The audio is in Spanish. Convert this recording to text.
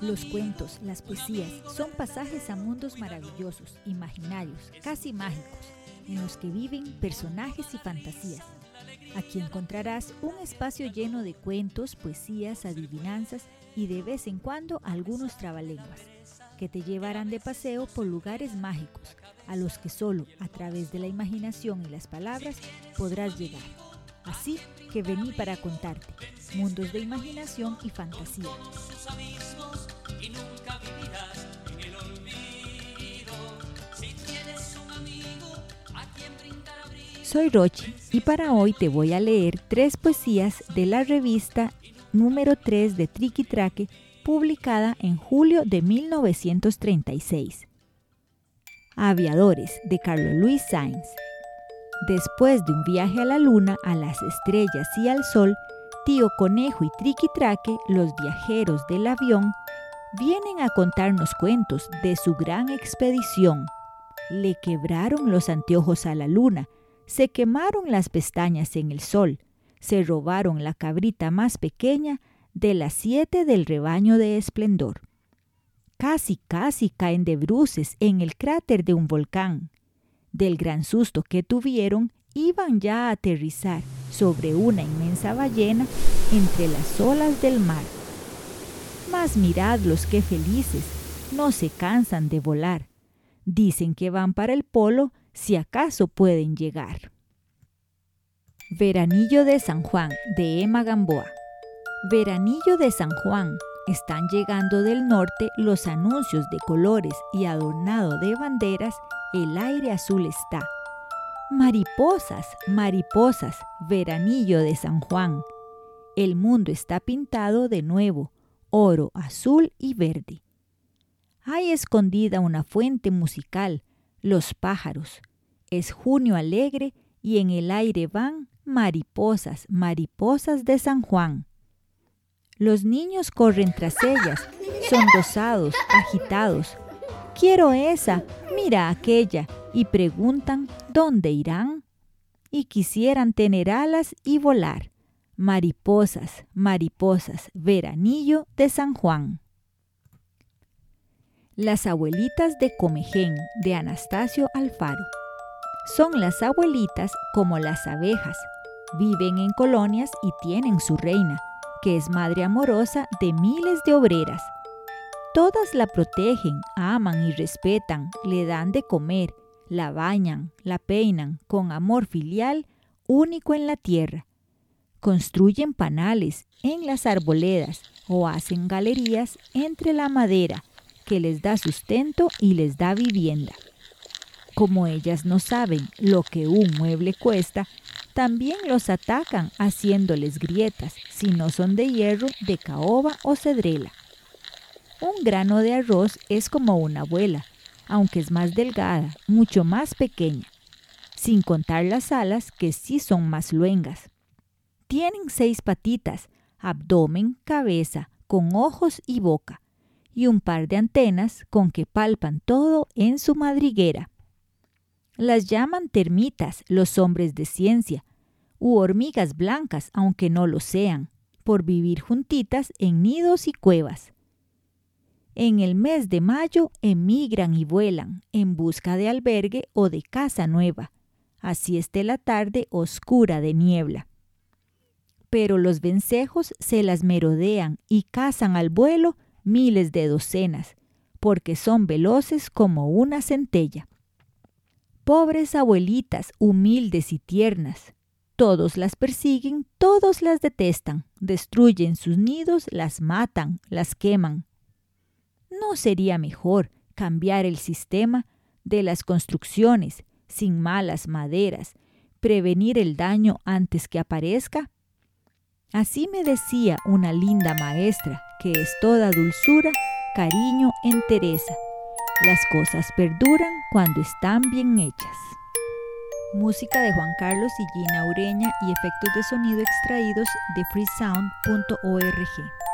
Los cuentos, las poesías, son pasajes a mundos maravillosos, imaginarios, casi mágicos, en los que viven personajes y fantasías. Aquí encontrarás un espacio lleno de cuentos, poesías, adivinanzas y de vez en cuando algunos trabalenguas, que te llevarán de paseo por lugares mágicos, a los que solo a través de la imaginación y las palabras podrás llegar. Así que vení para contarte mundos de imaginación y fantasía. Soy Rochi y para hoy te voy a leer tres poesías de la revista número 3 de Triqui Traque, publicada en julio de 1936. Aviadores de Carlos Luis Sainz. Después de un viaje a la luna, a las estrellas y al sol, Tío Conejo y Triqui Traque, los viajeros del avión, vienen a contarnos cuentos de su gran expedición. Le quebraron los anteojos a la luna, se quemaron las pestañas en el sol, se robaron la cabrita más pequeña de las siete del rebaño de esplendor. Casi, casi caen de bruces en el cráter de un volcán. Del gran susto que tuvieron, iban ya a aterrizar sobre una inmensa ballena entre las olas del mar. Mas miradlos qué felices, no se cansan de volar. Dicen que van para el polo si acaso pueden llegar. Veranillo de San Juan de Emma Gamboa. Veranillo de San Juan. Están llegando del norte los anuncios de colores y adornado de banderas, el aire azul está. Mariposas, mariposas, veranillo de San Juan. El mundo está pintado de nuevo, oro, azul y verde. Hay escondida una fuente musical, los pájaros, es junio alegre y en el aire van mariposas, mariposas de San Juan. Los niños corren tras ellas, son rosados, agitados. Quiero esa, mira aquella, y preguntan dónde irán. Y quisieran tener alas y volar. Mariposas, mariposas, veranillo de San Juan. Las abuelitas de Comején de Anastasio Alfaro. Son las abuelitas como las abejas. Viven en colonias y tienen su reina, que es madre amorosa de miles de obreras. Todas la protegen, aman y respetan, le dan de comer, la bañan, la peinan con amor filial único en la tierra. Construyen panales en las arboledas o hacen galerías entre la madera que les da sustento y les da vivienda. Como ellas no saben lo que un mueble cuesta, también los atacan haciéndoles grietas si no son de hierro, de caoba o cedrela. Un grano de arroz es como una abuela, aunque es más delgada, mucho más pequeña, sin contar las alas que sí son más luengas. Tienen seis patitas, abdomen, cabeza, con ojos y boca, y un par de antenas con que palpan todo en su madriguera. Las llaman termitas los hombres de ciencia, u hormigas blancas, aunque no lo sean, por vivir juntitas en nidos y cuevas. En el mes de mayo emigran y vuelan en busca de albergue o de casa nueva, así esté la tarde oscura de niebla. Pero los vencejos se las merodean y cazan al vuelo miles de docenas, porque son veloces como una centella. Pobres abuelitas, humildes y tiernas. Todos las persiguen, todos las detestan, destruyen sus nidos, las matan, las queman. ¿No sería mejor cambiar el sistema de las construcciones sin malas maderas, prevenir el daño antes que aparezca? Así me decía una linda maestra que es toda dulzura, cariño, entereza las cosas perduran cuando están bien hechas. Música de Juan Carlos y Gina Ureña y efectos de sonido extraídos de freesound.org.